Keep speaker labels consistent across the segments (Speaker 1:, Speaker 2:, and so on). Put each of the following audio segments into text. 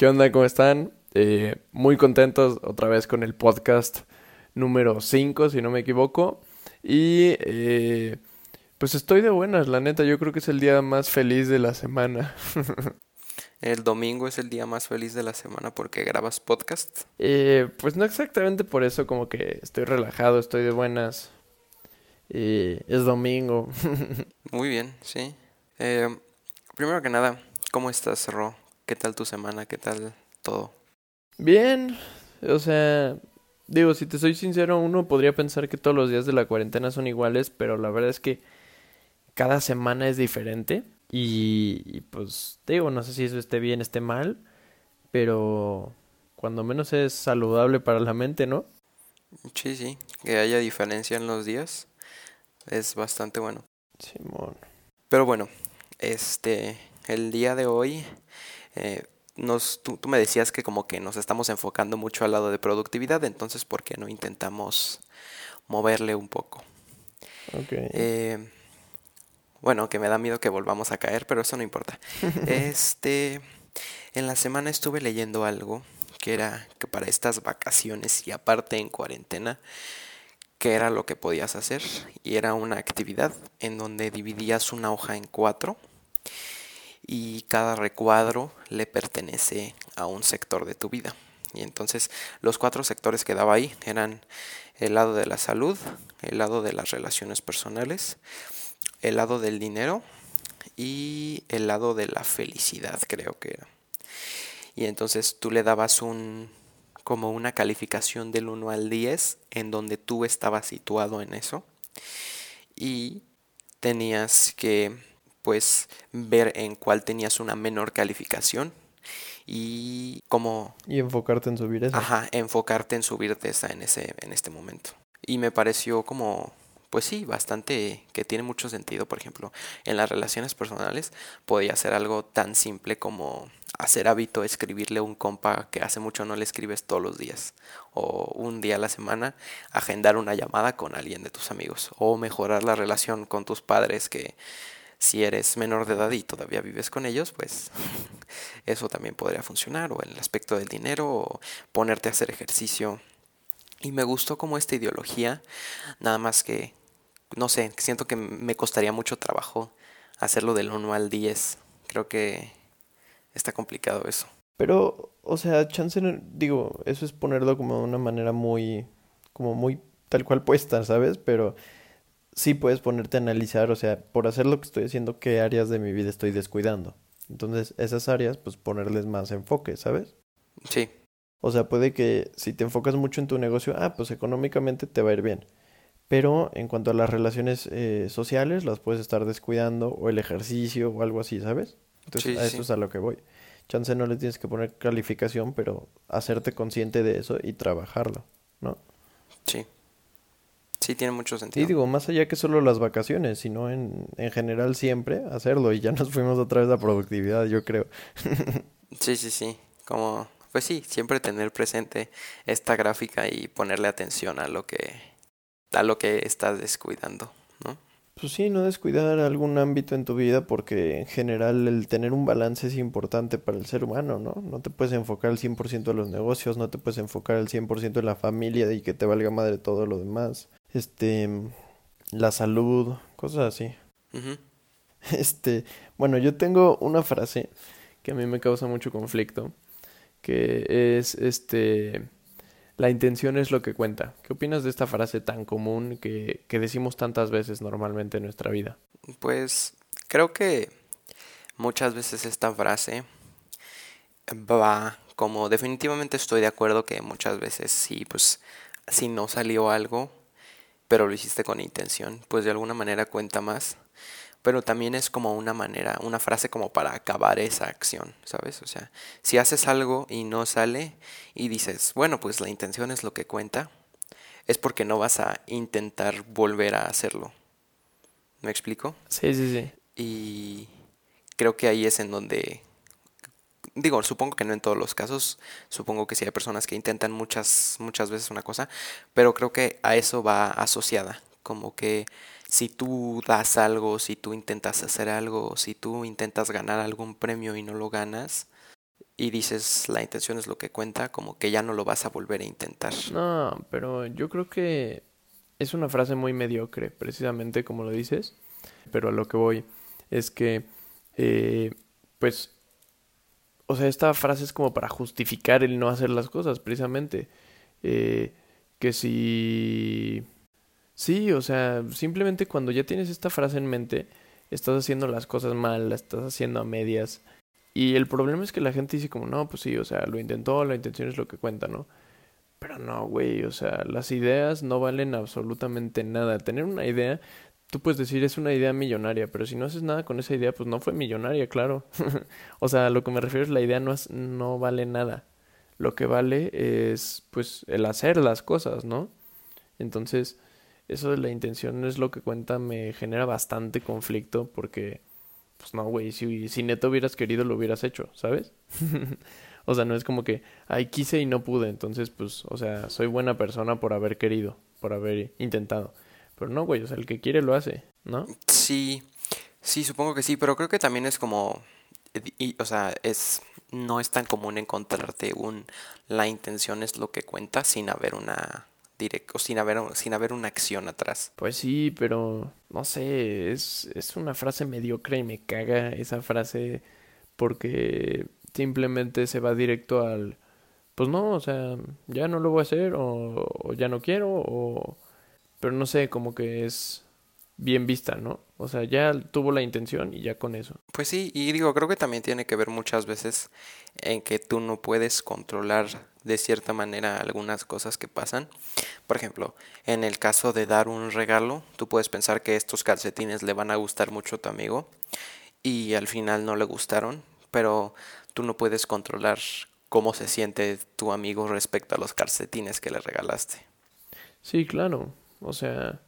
Speaker 1: ¿Qué onda? ¿Cómo están? Eh, muy contentos otra vez con el podcast número 5, si no me equivoco. Y eh, pues estoy de buenas, la neta. Yo creo que es el día más feliz de la semana.
Speaker 2: El domingo es el día más feliz de la semana porque grabas podcast.
Speaker 1: Eh, pues no exactamente por eso, como que estoy relajado, estoy de buenas. Eh, es domingo.
Speaker 2: Muy bien, sí. Primero que nada, ¿cómo estás, Ro? ¿Qué tal tu semana? ¿Qué tal todo?
Speaker 1: Bien, o sea, digo, si te soy sincero, uno podría pensar que todos los días de la cuarentena son iguales, pero la verdad es que cada semana es diferente. Y, pues digo, no sé si eso esté bien, esté mal, pero cuando menos es saludable para la mente, ¿no?
Speaker 2: Sí, sí, que haya diferencia en los días es bastante bueno.
Speaker 1: Simón.
Speaker 2: Pero bueno, este, el día de hoy, eh, nos, tú, tú, me decías que como que nos estamos enfocando mucho al lado de productividad, entonces ¿por qué no intentamos moverle un poco? Eh, bueno, que me da miedo que volvamos a caer, pero eso no importa. este, en la semana estuve leyendo algo que era que para estas vacaciones y aparte en cuarentena, que era lo que podías hacer y era una actividad en donde dividías una hoja en cuatro y cada recuadro le pertenece a un sector de tu vida. Y entonces los cuatro sectores que daba ahí eran el lado de la salud, el lado de las relaciones personales, el lado del dinero y el lado de la felicidad, creo que era. Y entonces tú le dabas un como una calificación del 1 al 10 en donde tú estabas situado en eso y tenías que pues ver en cuál tenías una menor calificación y cómo
Speaker 1: y enfocarte en subir esa.
Speaker 2: Ajá, enfocarte en subirte esa en ese en este momento. Y me pareció como pues sí, bastante que tiene mucho sentido, por ejemplo, en las relaciones personales podía ser algo tan simple como hacer hábito escribirle a un compa que hace mucho no le escribes todos los días o un día a la semana agendar una llamada con alguien de tus amigos o mejorar la relación con tus padres que si eres menor de edad y todavía vives con ellos, pues eso también podría funcionar o el aspecto del dinero o ponerte a hacer ejercicio. Y me gustó como esta ideología, nada más que no sé, siento que me costaría mucho trabajo hacerlo del 1 al 10. Creo que está complicado eso.
Speaker 1: Pero, o sea, chance, digo, eso es ponerlo como de una manera muy, como muy tal cual puesta, ¿sabes? Pero sí puedes ponerte a analizar, o sea, por hacer lo que estoy haciendo, qué áreas de mi vida estoy descuidando. Entonces, esas áreas, pues ponerles más enfoque, ¿sabes?
Speaker 2: Sí.
Speaker 1: O sea, puede que si te enfocas mucho en tu negocio, ah, pues económicamente te va a ir bien pero en cuanto a las relaciones eh, sociales las puedes estar descuidando o el ejercicio o algo así, ¿sabes? Entonces a eso es a lo que voy. Chance no le tienes que poner calificación, pero hacerte consciente de eso y trabajarlo, ¿no?
Speaker 2: Sí. Sí, tiene mucho sentido.
Speaker 1: Y digo, más allá que solo las vacaciones, sino en, en general siempre hacerlo y ya nos fuimos otra vez a productividad, yo creo.
Speaker 2: sí, sí, sí. Como, pues sí, siempre tener presente esta gráfica y ponerle atención a lo que a lo que estás descuidando, ¿no?
Speaker 1: Pues sí, no descuidar algún ámbito en tu vida porque en general el tener un balance es importante para el ser humano, ¿no? No te puedes enfocar al 100% en los negocios, no te puedes enfocar al 100% en la familia y que te valga madre todo lo demás. Este, la salud, cosas así. Este, bueno, yo tengo una frase que a mí me causa mucho conflicto, que es este la intención es lo que cuenta. ¿Qué opinas de esta frase tan común que, que decimos tantas veces normalmente en nuestra vida?
Speaker 2: Pues creo que muchas veces esta frase va como definitivamente estoy de acuerdo que muchas veces sí, pues si no salió algo, pero lo hiciste con intención, pues de alguna manera cuenta más pero también es como una manera, una frase como para acabar esa acción, ¿sabes? O sea, si haces algo y no sale y dices, bueno, pues la intención es lo que cuenta, es porque no vas a intentar volver a hacerlo. ¿Me explico?
Speaker 1: Sí, sí, sí.
Speaker 2: Y creo que ahí es en donde digo, supongo que no en todos los casos, supongo que sí hay personas que intentan muchas muchas veces una cosa, pero creo que a eso va asociada, como que si tú das algo, si tú intentas hacer algo, si tú intentas ganar algún premio y no lo ganas, y dices la intención es lo que cuenta, como que ya no lo vas a volver a intentar.
Speaker 1: No, pero yo creo que es una frase muy mediocre, precisamente como lo dices, pero a lo que voy es que, eh, pues, o sea, esta frase es como para justificar el no hacer las cosas, precisamente. Eh, que si... Sí, o sea, simplemente cuando ya tienes esta frase en mente, estás haciendo las cosas mal, las estás haciendo a medias. Y el problema es que la gente dice como, no, pues sí, o sea, lo intentó, la intención es lo que cuenta, ¿no? Pero no, güey, o sea, las ideas no valen absolutamente nada. Tener una idea, tú puedes decir es una idea millonaria, pero si no haces nada con esa idea, pues no fue millonaria, claro. o sea, lo que me refiero es la idea no, es, no vale nada. Lo que vale es, pues, el hacer las cosas, ¿no? Entonces, eso de la intención es lo que cuenta, me genera bastante conflicto porque, pues no, güey, si, si neto hubieras querido lo hubieras hecho, ¿sabes? o sea, no es como que, ay, quise y no pude, entonces, pues, o sea, soy buena persona por haber querido, por haber intentado. Pero no, güey, o sea, el que quiere lo hace, ¿no?
Speaker 2: Sí, sí, supongo que sí, pero creo que también es como, y, o sea, es, no es tan común encontrarte un, la intención es lo que cuenta sin haber una directo, sin haber, sin haber una acción atrás.
Speaker 1: Pues sí, pero no sé, es, es una frase mediocre y me caga esa frase porque simplemente se va directo al, pues no, o sea, ya no lo voy a hacer o, o ya no quiero o, pero no sé, como que es bien vista, ¿no? O sea, ya tuvo la intención y ya con eso.
Speaker 2: Pues sí, y digo, creo que también tiene que ver muchas veces en que tú no puedes controlar de cierta manera algunas cosas que pasan. Por ejemplo, en el caso de dar un regalo, tú puedes pensar que estos calcetines le van a gustar mucho a tu amigo y al final no le gustaron, pero tú no puedes controlar cómo se siente tu amigo respecto a los calcetines que le regalaste.
Speaker 1: Sí, claro. O sea,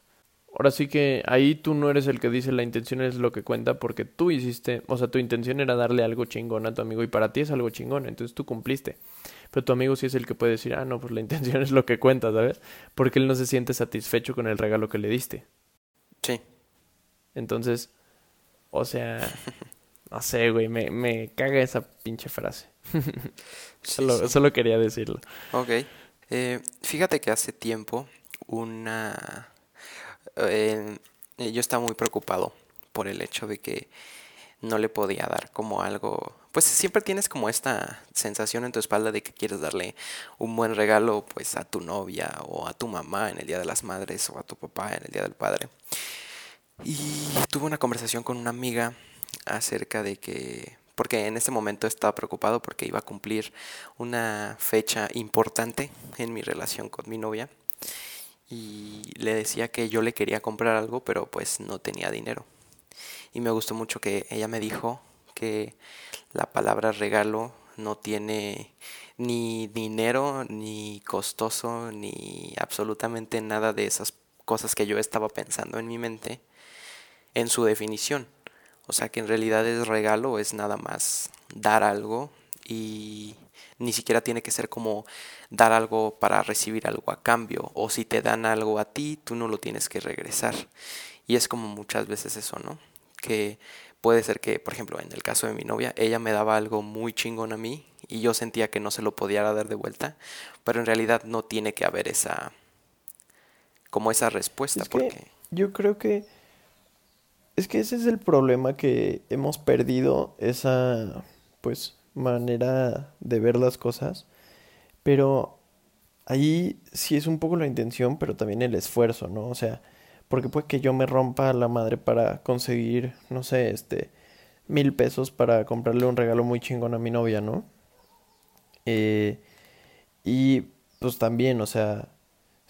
Speaker 1: Ahora sí que ahí tú no eres el que dice la intención es lo que cuenta porque tú hiciste, o sea, tu intención era darle algo chingón a tu amigo y para ti es algo chingón, entonces tú cumpliste. Pero tu amigo sí es el que puede decir, ah, no, pues la intención es lo que cuenta, ¿sabes? Porque él no se siente satisfecho con el regalo que le diste.
Speaker 2: Sí.
Speaker 1: Entonces, o sea, no sé, güey, me, me caga esa pinche frase. solo, solo quería decirlo.
Speaker 2: Ok. Eh, fíjate que hace tiempo una eh, yo estaba muy preocupado por el hecho de que no le podía dar como algo, pues siempre tienes como esta sensación en tu espalda de que quieres darle un buen regalo pues a tu novia o a tu mamá en el Día de las Madres o a tu papá en el Día del Padre. Y tuve una conversación con una amiga acerca de que, porque en ese momento estaba preocupado porque iba a cumplir una fecha importante en mi relación con mi novia y le decía que yo le quería comprar algo, pero pues no tenía dinero. Y me gustó mucho que ella me dijo que la palabra regalo no tiene ni dinero, ni costoso, ni absolutamente nada de esas cosas que yo estaba pensando en mi mente en su definición. O sea que en realidad es regalo, es nada más dar algo y ni siquiera tiene que ser como dar algo para recibir algo a cambio. O si te dan algo a ti, tú no lo tienes que regresar. Y es como muchas veces eso, ¿no? Que puede ser que, por ejemplo, en el caso de mi novia, ella me daba algo muy chingón a mí y yo sentía que no se lo podía dar de vuelta, pero en realidad no tiene que haber esa como esa respuesta porque
Speaker 1: yo creo que es que ese es el problema que hemos perdido esa pues manera de ver las cosas, pero ahí sí es un poco la intención, pero también el esfuerzo, ¿no? O sea, porque puede que yo me rompa la madre para conseguir, no sé, este, mil pesos para comprarle un regalo muy chingón a mi novia, ¿no? Eh, y pues también, o sea,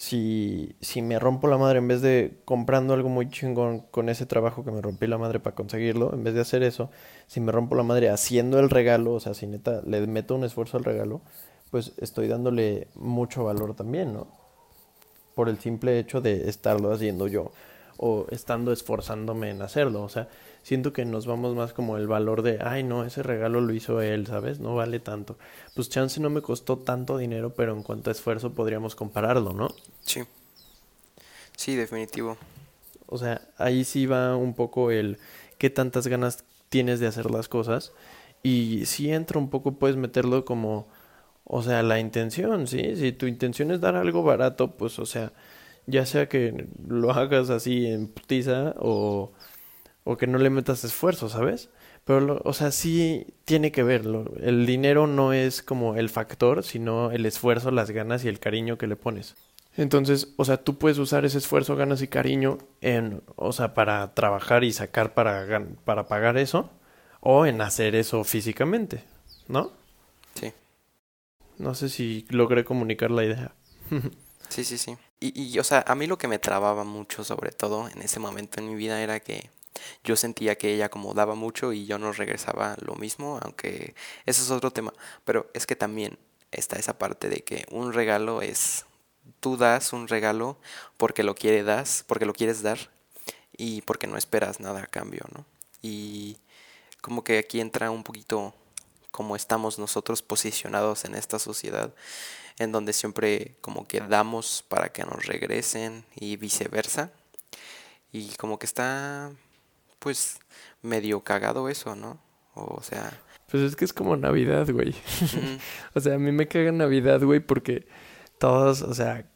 Speaker 1: si, si me rompo la madre en vez de comprando algo muy chingón con ese trabajo que me rompí la madre para conseguirlo, en vez de hacer eso, si me rompo la madre haciendo el regalo, o sea, si neta le meto un esfuerzo al regalo, pues estoy dándole mucho valor también, ¿no? Por el simple hecho de estarlo haciendo yo o estando esforzándome en hacerlo, o sea, siento que nos vamos más como el valor de, ay, no, ese regalo lo hizo él, ¿sabes? No vale tanto. Pues chance no me costó tanto dinero, pero en cuanto a esfuerzo podríamos compararlo, ¿no?
Speaker 2: Sí. Sí, definitivo.
Speaker 1: O sea, ahí sí va un poco el qué tantas ganas tienes de hacer las cosas Y si entra un poco, puedes meterlo como, o sea, la intención, ¿sí? Si tu intención es dar algo barato, pues, o sea, ya sea que lo hagas así en putiza o, o que no le metas esfuerzo, ¿sabes? Pero, o sea, sí tiene que verlo. El dinero no es como el factor, sino el esfuerzo, las ganas y el cariño que le pones. Entonces, o sea, tú puedes usar ese esfuerzo, ganas y cariño en, o sea, para trabajar y sacar para, para pagar eso, o en hacer eso físicamente, ¿no?
Speaker 2: Sí.
Speaker 1: No sé si logré comunicar la idea.
Speaker 2: sí, sí, sí. Y, y, o sea, a mí lo que me trababa mucho, sobre todo en ese momento en mi vida, era que yo sentía que ella como daba mucho y yo no regresaba lo mismo, aunque ese es otro tema. Pero es que también está esa parte de que un regalo es tú das un regalo porque lo quieres das, porque lo quieres dar y porque no esperas nada a cambio, ¿no? Y como que aquí entra un poquito como estamos nosotros posicionados en esta sociedad en donde siempre como que damos para que nos regresen y viceversa. Y como que está pues medio cagado eso, ¿no? O sea,
Speaker 1: pues es que es como Navidad, güey. o sea, a mí me caga Navidad, güey, porque todos, o sea,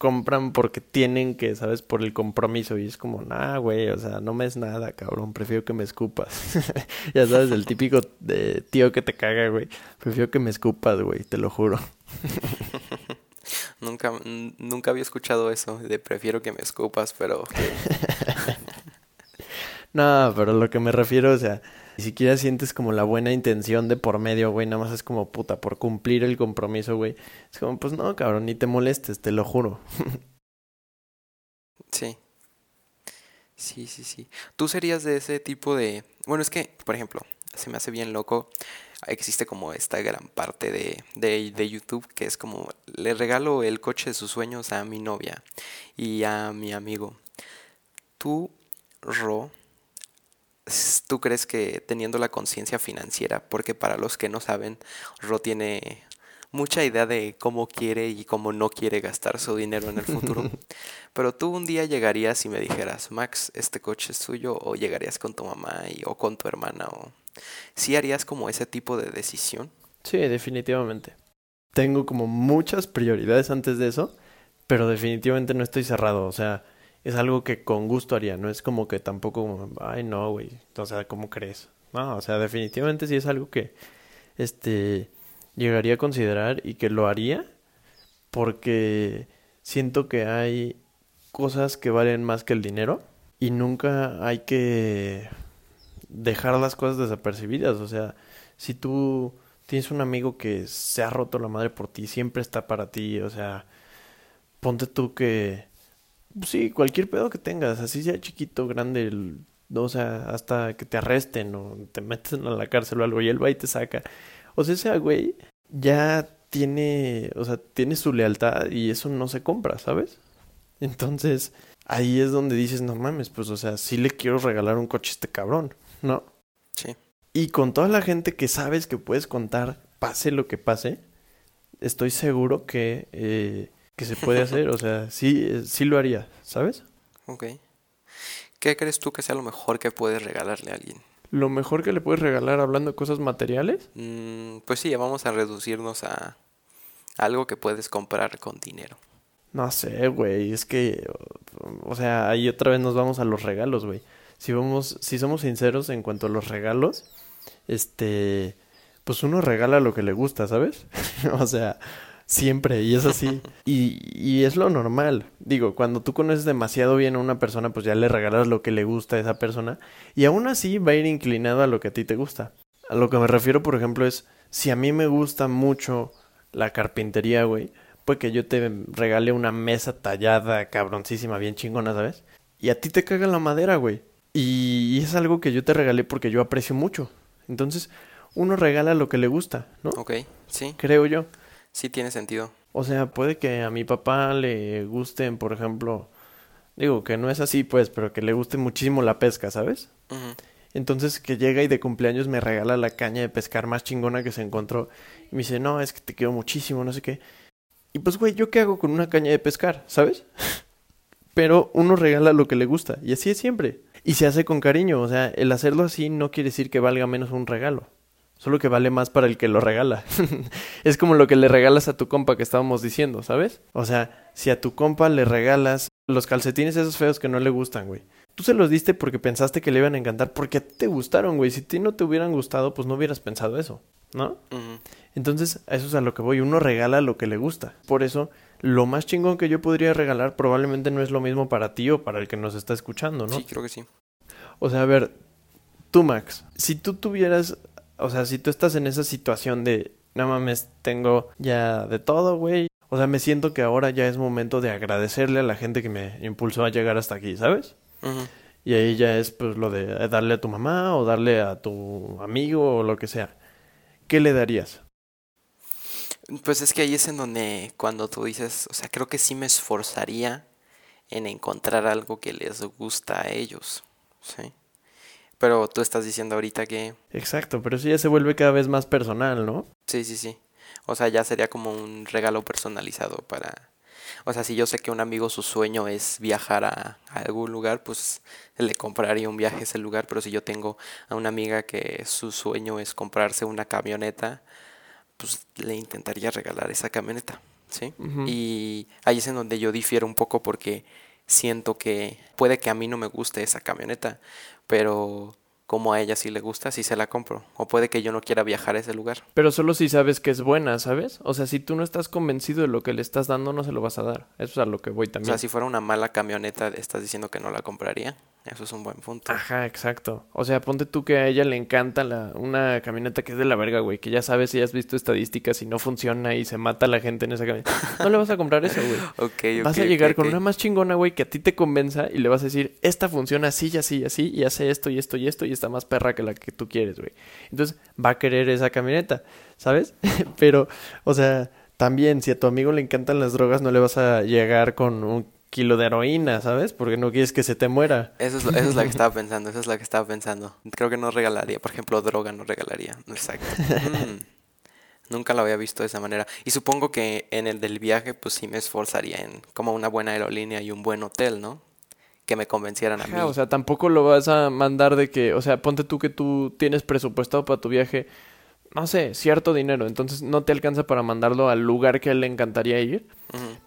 Speaker 1: compran porque tienen que, ¿sabes? Por el compromiso. Y es como, nah, güey, o sea, no me es nada, cabrón. Prefiero que me escupas. ya sabes, el típico de tío que te caga, güey. Prefiero que me escupas, güey, te lo juro.
Speaker 2: nunca, nunca había escuchado eso de prefiero que me escupas, pero...
Speaker 1: no, pero lo que me refiero, o sea, ni siquiera sientes como la buena intención de por medio, güey. Nada más es como puta, por cumplir el compromiso, güey. Es como, pues no, cabrón, ni te molestes, te lo juro.
Speaker 2: sí. Sí, sí, sí. Tú serías de ese tipo de... Bueno, es que, por ejemplo, se me hace bien loco. Existe como esta gran parte de, de, de YouTube que es como, le regalo el coche de sus sueños a mi novia y a mi amigo. Tú, Ro, ¿Tú crees que teniendo la conciencia financiera, porque para los que no saben, Ro tiene mucha idea de cómo quiere y cómo no quiere gastar su dinero en el futuro, pero tú un día llegarías y me dijeras, Max, este coche es tuyo, o llegarías con tu mamá y, o con tu hermana, o ¿sí harías como ese tipo de decisión?
Speaker 1: Sí, definitivamente. Tengo como muchas prioridades antes de eso, pero definitivamente no estoy cerrado, o sea, es algo que con gusto haría, no es como que tampoco, ay no, güey, o sea, ¿cómo crees? No, o sea, definitivamente sí es algo que, este, llegaría a considerar y que lo haría porque siento que hay cosas que valen más que el dinero y nunca hay que dejar las cosas desapercibidas, o sea, si tú tienes un amigo que se ha roto la madre por ti, siempre está para ti, o sea, ponte tú que Sí, cualquier pedo que tengas, así sea chiquito, grande, o sea, hasta que te arresten o te meten a la cárcel o algo y él va y te saca. O sea, ese güey ya tiene, o sea, tiene su lealtad y eso no se compra, ¿sabes? Entonces, ahí es donde dices, no mames, pues, o sea, sí le quiero regalar un coche a este cabrón, ¿no?
Speaker 2: Sí.
Speaker 1: Y con toda la gente que sabes que puedes contar, pase lo que pase, estoy seguro que eh, que se puede hacer, o sea, sí, sí lo haría, ¿sabes?
Speaker 2: Ok. ¿Qué crees tú que sea lo mejor que puedes regalarle a alguien?
Speaker 1: ¿Lo mejor que le puedes regalar hablando de cosas materiales?
Speaker 2: Mm, pues sí, vamos a reducirnos a algo que puedes comprar con dinero.
Speaker 1: No sé, güey, es que, o sea, ahí otra vez nos vamos a los regalos, güey. Si vamos, si somos sinceros en cuanto a los regalos, este, pues uno regala lo que le gusta, ¿sabes? o sea, Siempre, y es así. Y, y es lo normal. Digo, cuando tú conoces demasiado bien a una persona, pues ya le regalas lo que le gusta a esa persona. Y aún así va a ir inclinado a lo que a ti te gusta. A lo que me refiero, por ejemplo, es si a mí me gusta mucho la carpintería, güey, pues que yo te regale una mesa tallada, cabroncísima, bien chingona, ¿sabes? Y a ti te caga la madera, güey. Y, y es algo que yo te regalé porque yo aprecio mucho. Entonces, uno regala lo que le gusta, ¿no?
Speaker 2: Ok, sí.
Speaker 1: Creo yo.
Speaker 2: Sí tiene sentido.
Speaker 1: O sea, puede que a mi papá le gusten, por ejemplo, digo que no es así, pues, pero que le guste muchísimo la pesca, ¿sabes? Entonces que llega y de cumpleaños me regala la caña de pescar más chingona que se encontró. Y me dice, no, es que te quiero muchísimo, no sé qué. Y pues, güey, ¿yo qué hago con una caña de pescar, ¿sabes? pero uno regala lo que le gusta. Y así es siempre. Y se hace con cariño. O sea, el hacerlo así no quiere decir que valga menos un regalo. Solo que vale más para el que lo regala. es como lo que le regalas a tu compa que estábamos diciendo, ¿sabes? O sea, si a tu compa le regalas los calcetines esos feos que no le gustan, güey. Tú se los diste porque pensaste que le iban a encantar, porque a ti te gustaron, güey. Si a ti no te hubieran gustado, pues no hubieras pensado eso, ¿no? Entonces, a eso es a lo que voy. Uno regala lo que le gusta. Por eso, lo más chingón que yo podría regalar probablemente no es lo mismo para ti o para el que nos está escuchando, ¿no?
Speaker 2: Sí, creo que sí.
Speaker 1: O sea, a ver, tú, Max, si tú tuvieras, o sea, si tú estás en esa situación de, no mames, tengo ya de todo, güey. O sea, me siento que ahora ya es momento de agradecerle a la gente que me impulsó a llegar hasta aquí, ¿sabes? Y ahí ya es pues lo de darle a tu mamá o darle a tu amigo o lo que sea. ¿Qué le darías?
Speaker 2: Pues es que ahí es en donde cuando tú dices, o sea, creo que sí me esforzaría en encontrar algo que les gusta a ellos, ¿sí? Pero tú estás diciendo ahorita que...
Speaker 1: Exacto, pero eso ya se vuelve cada vez más personal, ¿no?
Speaker 2: Sí, sí, sí. O sea, ya sería como un regalo personalizado para... O sea, si yo sé que un amigo su sueño es viajar a, algún lugar, pues le compraría un viaje a ese lugar. Pero si yo tengo a una amiga que su sueño es comprarse una camioneta, pues le intentaría regalar esa camioneta, ¿sí? Y ahí es en donde yo difiero un poco porque siento que puede que a mí no me guste esa camioneta, pero como a ella sí le gusta, sí se la compro. O puede que yo no quiera viajar a ese lugar.
Speaker 1: Pero solo si sabes que es buena, ¿sabes? O sea, si tú no estás convencido de lo que le estás dando, no se lo vas a dar. Eso es a lo que voy también.
Speaker 2: O sea, si fuera una mala camioneta, estás diciendo que no la compraría. Eso es un buen punto.
Speaker 1: Ajá, exacto. O sea, ponte tú que a ella le encanta la, una camioneta que es de la verga, güey. Que ya sabes, si has visto estadísticas y no funciona y se mata la gente en esa camioneta. No le vas a comprar eso, güey.
Speaker 2: ok, ok.
Speaker 1: Vas a llegar con una más chingona, güey, que a ti te convenza y le vas a decir, esta funciona así y así y así y hace esto y esto y esto y está más perra que la que tú quieres, güey. Entonces va a querer esa camioneta, ¿sabes? Pero, o sea, también si a tu amigo le encantan las drogas, no le vas a llegar con un kilo de heroína, ¿sabes? Porque no quieres que se te muera.
Speaker 2: Eso es, eso es la que estaba pensando, eso es la que estaba pensando. Creo que no regalaría, por ejemplo, droga no regalaría. Exacto. Mm. Nunca lo había visto de esa manera. Y supongo que en el del viaje, pues sí me esforzaría en como una buena aerolínea y un buen hotel, ¿no? Que me convencieran a mí.
Speaker 1: O sea, tampoco lo vas a mandar de que, o sea, ponte tú que tú tienes presupuestado para tu viaje no sé, cierto dinero, entonces no te alcanza para mandarlo al lugar que a él le encantaría ir,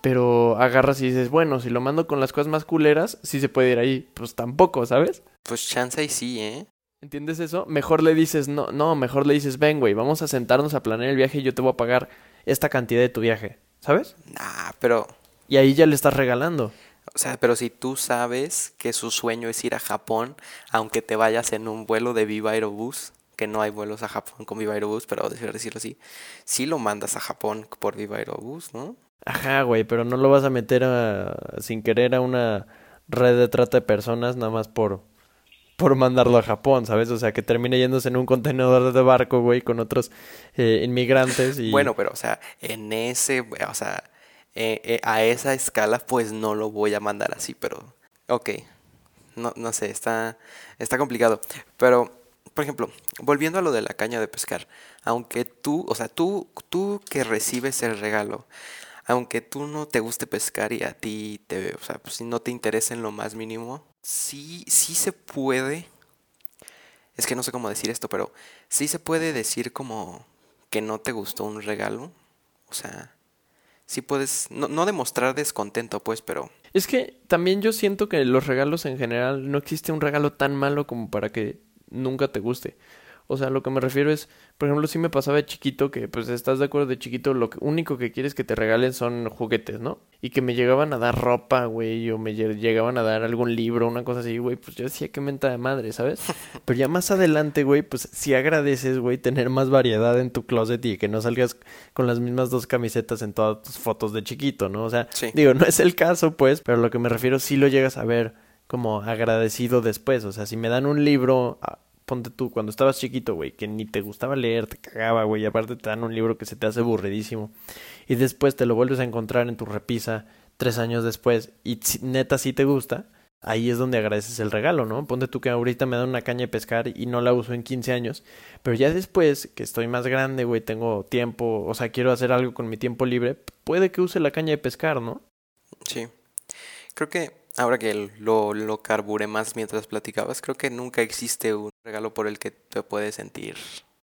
Speaker 1: pero agarras y dices, bueno, si lo mando con las cosas más culeras, sí se puede ir ahí, pues tampoco, ¿sabes?
Speaker 2: Pues chance y sí, ¿eh?
Speaker 1: ¿Entiendes eso? Mejor le dices, no, no, mejor le dices, ven, güey, vamos a sentarnos a planear el viaje y yo te voy a pagar esta cantidad de tu viaje, ¿sabes?
Speaker 2: Nah, pero...
Speaker 1: Y ahí ya le estás regalando.
Speaker 2: O sea, pero si tú sabes que su sueño es ir a Japón, aunque te vayas en un vuelo de Viva Aerobús, que no hay vuelos a Japón con Viva Aerobús, pero decirlo así, sí lo mandas a Japón por Viva Aerobús, ¿no?
Speaker 1: Ajá, güey, pero no lo vas a meter a, sin querer a una red de trata de personas nada más por, por mandarlo a Japón, ¿sabes? O sea, que termine yéndose en un contenedor de barco, güey, con otros eh, inmigrantes y...
Speaker 2: Bueno, pero, o sea, en ese, o sea, eh, eh, a esa escala, pues no lo voy a mandar así, pero... Ok, no, no sé, está, está complicado, pero por ejemplo, volviendo a lo de la caña de pescar, aunque tú, o sea, tú, tú que recibes el regalo, aunque tú no te guste pescar y a ti te, o sea, pues no te interesa en lo más mínimo, sí, sí se puede, es que no sé cómo decir esto, pero sí se puede decir como que no te gustó un regalo, o sea, sí puedes, no, no demostrar descontento, pues, pero...
Speaker 1: Es que también yo siento que los regalos en general no existe un regalo tan malo como para que nunca te guste. O sea, lo que me refiero es, por ejemplo, si me pasaba de chiquito que, pues, estás de acuerdo de chiquito, lo único que quieres que te regalen son juguetes, ¿no? Y que me llegaban a dar ropa, güey, o me llegaban a dar algún libro, una cosa así, güey, pues yo decía que menta de madre, ¿sabes? Pero ya más adelante, güey, pues si agradeces, güey, tener más variedad en tu closet y que no salgas con las mismas dos camisetas en todas tus fotos de chiquito, ¿no? O sea, digo, no es el caso, pues, pero lo que me refiero, sí lo llegas a ver como agradecido después. O sea, si me dan un libro, ah, ponte tú, cuando estabas chiquito, güey, que ni te gustaba leer, te cagaba, güey, aparte te dan un libro que se te hace aburridísimo, y después te lo vuelves a encontrar en tu repisa tres años después, y neta sí te gusta, ahí es donde agradeces el regalo, ¿no? Ponte tú que ahorita me dan una caña de pescar y no la uso en 15 años, pero ya después que estoy más grande, güey, tengo tiempo, o sea, quiero hacer algo con mi tiempo libre, puede que use la caña de pescar, ¿no?
Speaker 2: Sí. Creo que ahora que lo, lo carburé más mientras platicabas, creo que nunca existe un regalo por el que te puedes sentir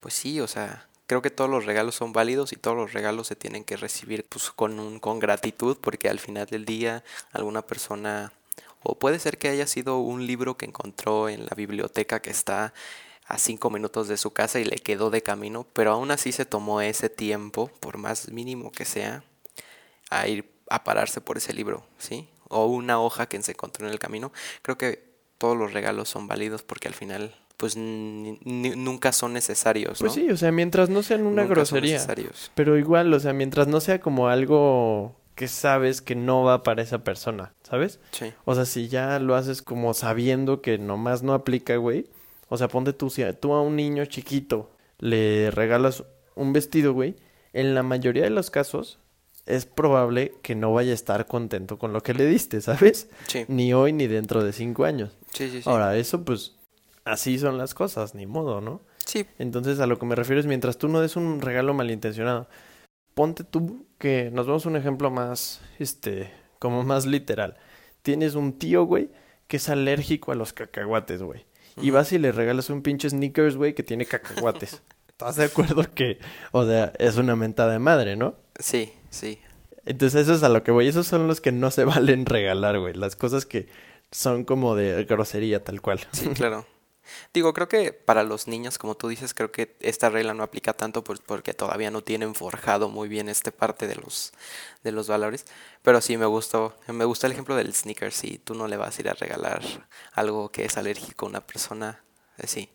Speaker 2: pues sí, o sea, creo que todos los regalos son válidos y todos los regalos se tienen que recibir pues, con, un, con gratitud porque al final del día alguna persona o puede ser que haya sido un libro que encontró en la biblioteca que está a cinco minutos de su casa y le quedó de camino, pero aún así se tomó ese tiempo, por más mínimo que sea, a ir a pararse por ese libro, ¿sí? O una hoja que se encontró en el camino. Creo que todos los regalos son válidos porque al final pues nunca son necesarios.
Speaker 1: Pues sí, o sea, mientras no sean una grosería. Pero igual, o sea, mientras no sea como algo que sabes que no va para esa persona, ¿sabes? Sí. O sea, si ya lo haces como sabiendo que nomás no aplica, güey. O sea, ponte tú, si tú a un niño chiquito le regalas un vestido, güey, en la mayoría de los casos es probable que no vaya a estar contento con lo que le diste, ¿sabes? Sí. Ni hoy ni dentro de cinco años. Sí, sí, sí. Ahora, eso pues así son las cosas, ni modo, ¿no? Sí. Entonces a lo que me refiero es mientras tú no des un regalo malintencionado, ponte tú que nos vemos un ejemplo más, este, como más literal. Tienes un tío, güey, que es alérgico a los cacahuates, güey. Y vas y le regalas un pinche sneakers, güey, que tiene cacahuates. ¿Estás de acuerdo que, o sea, es una mentada de madre, no?
Speaker 2: Sí, sí.
Speaker 1: Entonces eso es a lo que voy. Esos son los que no se valen regalar, güey. Las cosas que son como de grosería, tal cual.
Speaker 2: Sí, claro. Digo, creo que para los niños, como tú dices, creo que esta regla no aplica tanto pues, porque todavía no tienen forjado muy bien esta parte de los, de los valores. Pero sí me gustó, me gustó el ejemplo del sneaker. Si tú no le vas a ir a regalar algo que es alérgico a una persona, eh, sí.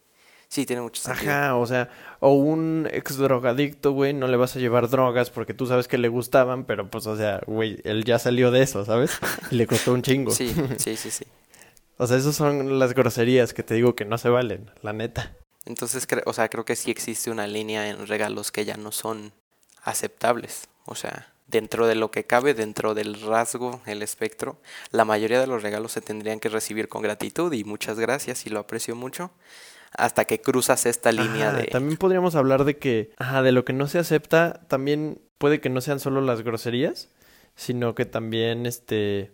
Speaker 2: Sí, tiene mucho
Speaker 1: sentido. Ajá, o sea, o un ex drogadicto, güey, no le vas a llevar drogas porque tú sabes que le gustaban, pero pues, o sea, güey, él ya salió de eso, ¿sabes? Y le costó un chingo.
Speaker 2: Sí, sí, sí, sí.
Speaker 1: O sea, esas son las groserías que te digo que no se valen, la neta.
Speaker 2: Entonces, o sea, creo que sí existe una línea en regalos que ya no son aceptables. O sea, dentro de lo que cabe, dentro del rasgo, el espectro, la mayoría de los regalos se tendrían que recibir con gratitud y muchas gracias y lo aprecio mucho. Hasta que cruzas esta línea de...
Speaker 1: También podríamos hablar de que, ajá, de lo que no se acepta, también puede que no sean solo las groserías, sino que también, este,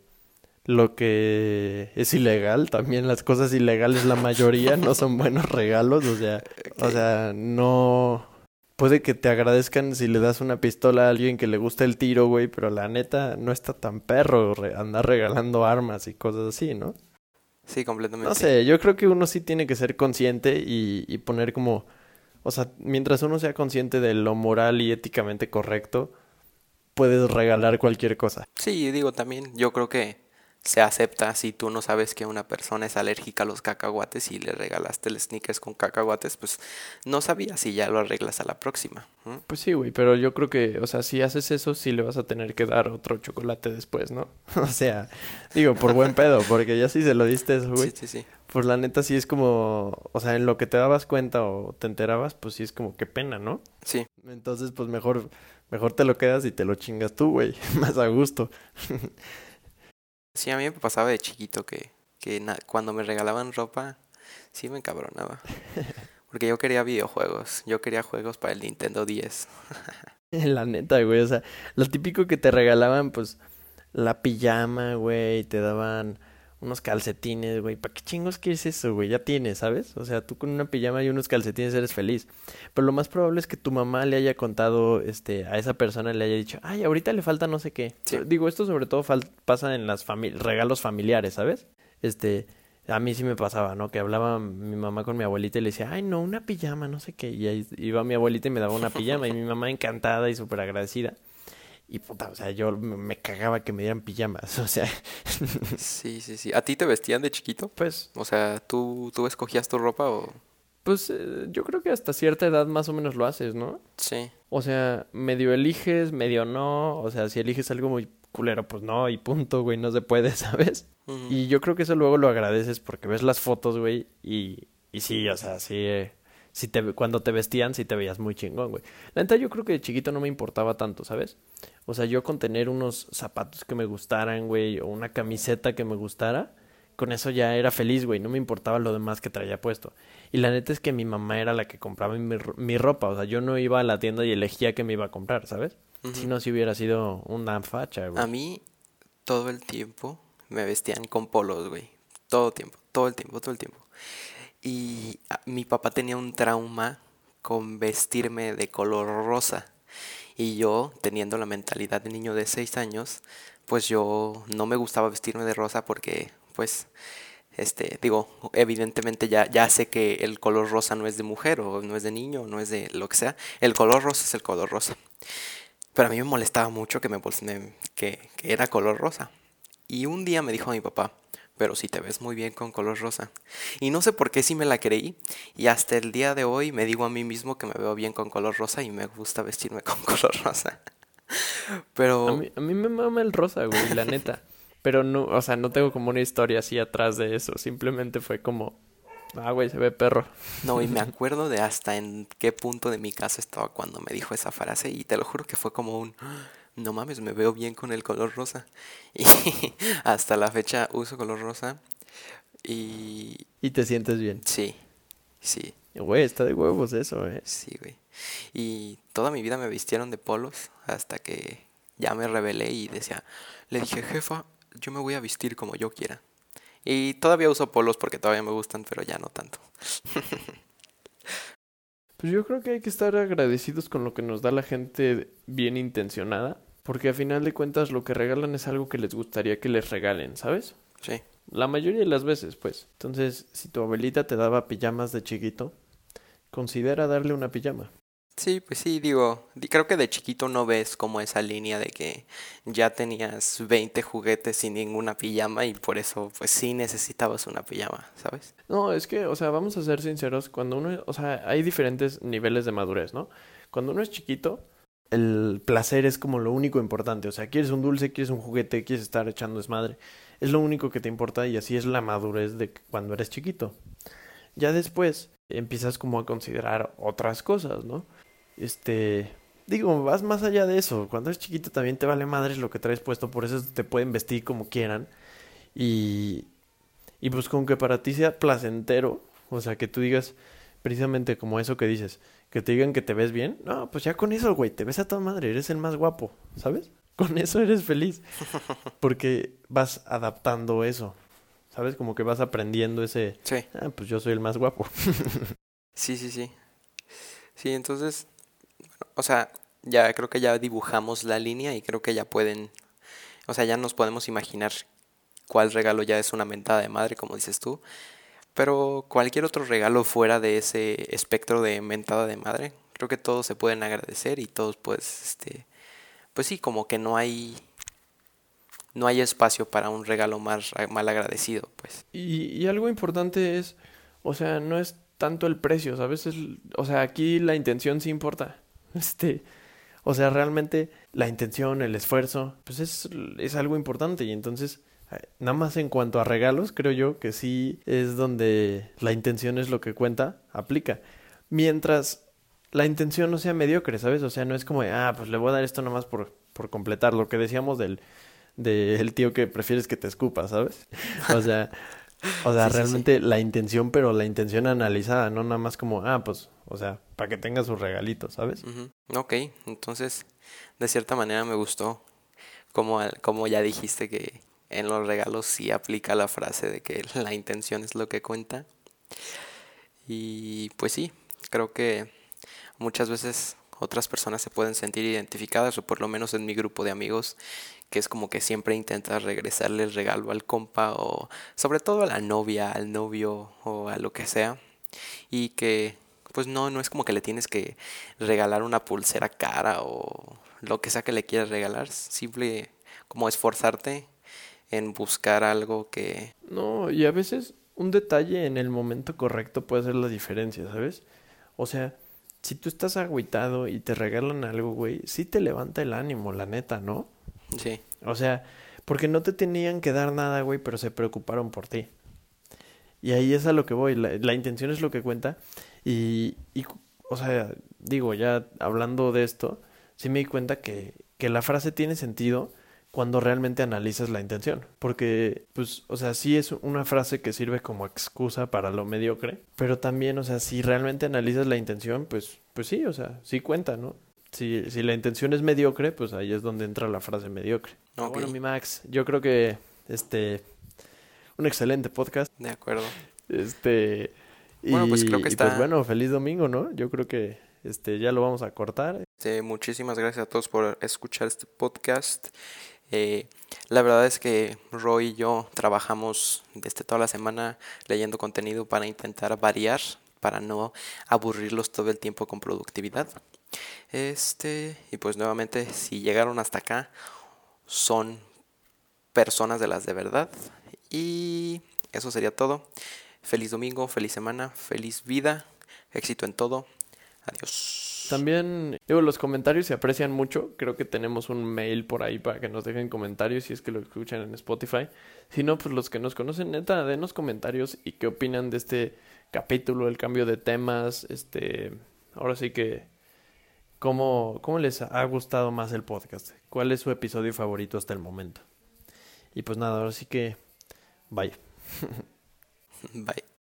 Speaker 1: lo que es ilegal, también las cosas ilegales la mayoría no son buenos regalos, o sea, o sea, no puede que te agradezcan si le das una pistola a alguien que le gusta el tiro, güey, pero la neta no está tan perro andar regalando armas y cosas así, ¿no?
Speaker 2: Sí, completamente.
Speaker 1: No sé, yo creo que uno sí tiene que ser consciente y, y poner como, o sea, mientras uno sea consciente de lo moral y éticamente correcto, puedes regalar cualquier cosa.
Speaker 2: Sí, digo también, yo creo que se acepta si tú no sabes que una persona es alérgica a los cacahuates y le regalaste el sneakers con cacahuates, pues no sabías si ya lo arreglas a la próxima.
Speaker 1: Pues sí, güey, pero yo creo que, o sea, si haces eso, sí le vas a tener que dar otro chocolate después, ¿no? o sea, digo, por buen pedo, porque ya sí se lo diste eso, güey. Sí, sí, sí. Pues la neta sí es como, o sea, en lo que te dabas cuenta o te enterabas, pues sí es como qué pena, ¿no? Sí. Entonces, pues mejor, mejor te lo quedas y te lo chingas tú, güey, más a gusto.
Speaker 2: Sí, a mí me pasaba de chiquito que, que cuando me regalaban ropa, sí me encabronaba. Porque yo quería videojuegos, yo quería juegos para el Nintendo 10.
Speaker 1: la neta, güey, o sea, lo típico que te regalaban, pues, la pijama, güey, te daban unos calcetines, güey. ¿Para qué chingos quieres eso, güey? Ya tienes, ¿sabes? O sea, tú con una pijama y unos calcetines eres feliz. Pero lo más probable es que tu mamá le haya contado este, a esa persona, le haya dicho, ay, ahorita le falta no sé qué. Digo, esto sobre todo pasa en las regalos familiares, ¿sabes? Este, a mí sí me pasaba, ¿no? Que hablaba mi mamá con mi abuelita y le decía, ay, no, una pijama, no sé qué. Y ahí iba mi abuelita y me daba una pijama y mi mamá encantada y súper agradecida. Y puta, o sea, yo me cagaba que me dieran pijamas, o sea.
Speaker 2: sí, sí, sí. ¿A ti te vestían de chiquito? Pues. O sea, ¿tú, tú escogías tu ropa o...?
Speaker 1: Pues eh, yo creo que hasta cierta edad más o menos lo haces, ¿no? Sí. O sea, medio eliges, medio no. O sea, si eliges algo muy culero, pues no, y punto, güey, no se puede, ¿sabes? Y yo creo que eso luego lo agradeces porque ves las fotos, güey, y, y sí, o sea, sí, eh, si te, cuando te vestían, sí te veías muy chingón, güey. La neta, yo creo que de chiquito no me importaba tanto, ¿sabes? O sea, yo con tener unos zapatos que me gustaran, güey, o una camiseta que me gustara, con eso ya era feliz, güey. No me importaba lo demás que traía puesto. Y la neta es que mi mamá era la que compraba mi, mi ropa. O sea, yo no iba a la tienda y elegía qué me iba a comprar, ¿sabes? Si no, si hubiera sido una facha, güey.
Speaker 2: A mí, todo el tiempo me vestían con polos, güey. Todo el tiempo, todo el tiempo, todo el tiempo. Y mi papá tenía un trauma con vestirme de color rosa. Y yo, teniendo la mentalidad de niño de 6 años, pues yo no me gustaba vestirme de rosa porque, pues, este, digo, evidentemente ya, ya sé que el color rosa no es de mujer o no es de niño o no es de lo que sea. El color rosa es el color rosa. Pero a mí me molestaba mucho que, me, que, que era color rosa. Y un día me dijo mi papá, pero si te ves muy bien con color rosa. Y no sé por qué sí me la creí. Y hasta el día de hoy me digo a mí mismo que me veo bien con color rosa y me gusta vestirme con color rosa. Pero...
Speaker 1: A mí, a mí me mama el rosa, güey, la neta. Pero no, o sea, no tengo como una historia así atrás de eso. Simplemente fue como, ah, güey, se ve perro.
Speaker 2: No, y me acuerdo de hasta en qué punto de mi casa estaba cuando me dijo esa frase. Y te lo juro que fue como un, no mames, me veo bien con el color rosa. Y hasta la fecha uso color rosa. Y...
Speaker 1: ¿Y te sientes bien?
Speaker 2: Sí, sí.
Speaker 1: Güey, está de huevos eso, eh.
Speaker 2: Sí, güey. Y toda mi vida me vistieron de polos hasta que ya me rebelé y decía, le dije, jefa, yo me voy a vestir como yo quiera. Y todavía uso polos porque todavía me gustan, pero ya no tanto.
Speaker 1: pues yo creo que hay que estar agradecidos con lo que nos da la gente bien intencionada porque a final de cuentas lo que regalan es algo que les gustaría que les regalen, ¿sabes?
Speaker 2: Sí.
Speaker 1: La mayoría de las veces, pues. Entonces, si tu abuelita te daba pijamas de chiquito, considera darle una pijama.
Speaker 2: Sí, pues sí, digo, creo que de chiquito no ves como esa línea de que ya tenías 20 juguetes sin ninguna pijama y por eso pues sí necesitabas una pijama, ¿sabes?
Speaker 1: No, es que, o sea, vamos a ser sinceros, cuando uno, o sea, hay diferentes niveles de madurez, ¿no? Cuando uno es chiquito, el placer es como lo único importante. O sea, quieres un dulce, quieres un juguete, quieres estar echando desmadre. Es lo único que te importa y así es la madurez de cuando eres chiquito. Ya después empiezas como a considerar otras cosas, ¿no? Este, digo, vas más allá de eso. Cuando eres chiquito también te vale madre lo que traes puesto, por eso te pueden vestir como quieran. Y, y pues con que para ti sea placentero, o sea, que tú digas precisamente como eso que dices, que te digan que te ves bien, no, pues ya con eso, güey, te ves a toda madre, eres el más guapo, ¿sabes? Con eso eres feliz. Porque vas adaptando eso, ¿sabes? Como que vas aprendiendo ese,
Speaker 2: sí.
Speaker 1: ah, pues yo soy el más guapo.
Speaker 2: sí, sí, sí. Sí, entonces, o sea, ya creo que ya dibujamos la línea y creo que ya pueden, o sea, ya nos podemos imaginar cuál regalo ya es una mentada de madre, como dices tú. Pero cualquier otro regalo fuera de ese espectro de mentada de madre, creo que todos se pueden agradecer y todos pues este pues sí, como que no hay no hay espacio para un regalo más mal agradecido, pues.
Speaker 1: Y, algo importante es, o sea, no es tanto el precio, ¿sabes? Es, o sea, aquí la intención sí importa. Este, o sea, realmente la intención, el esfuerzo, pues es, es algo importante y entonces Nada más en cuanto a regalos, creo yo que sí es donde la intención es lo que cuenta, aplica. Mientras la intención no sea mediocre, ¿sabes? O sea, no es como, ah, pues le voy a dar esto nomás por, por completar lo que decíamos del, del tío que prefieres que te escupa, ¿sabes? O sea, o sea, realmente la intención, pero la intención analizada, no nada más como, ah, pues, o sea, para que tenga sus regalitos, ¿sabes?
Speaker 2: Ok, entonces, de cierta manera me gustó, como, como ya dijiste que en los regalos sí aplica la frase de que la intención es lo que cuenta. Y pues sí, creo que muchas veces otras personas se pueden sentir identificadas, o por lo menos en mi grupo de amigos, que es como que siempre intentas regresarle el regalo al compa, o sobre todo a la novia, al novio, o a lo que sea. Y que pues no, no es como que le tienes que regalar una pulsera cara o lo que sea que le quieras regalar, simple como esforzarte en buscar algo que...
Speaker 1: No, y a veces un detalle en el momento correcto puede hacer la diferencia, ¿sabes? O sea, si tú estás agüitado y te regalan algo, güey, sí te levanta el ánimo, la neta, ¿no?
Speaker 2: Sí.
Speaker 1: O sea, porque no te tenían que dar nada, güey, pero se preocuparon por ti. Y ahí es a lo que voy, la, la intención es lo que cuenta. Y, y, o sea, digo, ya hablando de esto, sí me di cuenta que, que la frase tiene sentido cuando realmente analizas la intención. Porque, pues, o sea, sí es una frase que sirve como excusa para lo mediocre, pero también, o sea, si realmente analizas la intención, pues, pues sí, o sea, sí cuenta, ¿no? Si, si la intención es mediocre, pues ahí es donde entra la frase mediocre. Bueno, mi Max, yo creo que, este, un excelente podcast.
Speaker 2: De acuerdo.
Speaker 1: Este,
Speaker 2: Bueno, pues creo que
Speaker 1: y,
Speaker 2: está-
Speaker 1: pues bueno, feliz domingo, ¿no? Yo creo que este ya lo vamos a cortar.
Speaker 2: Este, muchísimas gracias a todos por escuchar este podcast. Eh, la verdad es que Roy y yo trabajamos desde toda la semana leyendo contenido para intentar variar, para no aburrirlos todo el tiempo con productividad. Este, y pues nuevamente, si llegaron hasta acá, son personas de las de verdad. Y eso sería todo. Feliz domingo, feliz semana, feliz vida, éxito en todo. Adiós.
Speaker 1: También, digo, los comentarios se aprecian mucho. Creo que tenemos un mail por ahí para que nos dejen comentarios si es que lo escuchan en Spotify. Si no, pues los que nos conocen, neta, denos comentarios y qué opinan de este capítulo, el cambio de temas, este, ahora sí que, ¿cómo, cómo les ha gustado más el podcast? ¿Cuál es su episodio favorito hasta el momento? Y pues nada, ahora sí que, bye.
Speaker 2: Bye.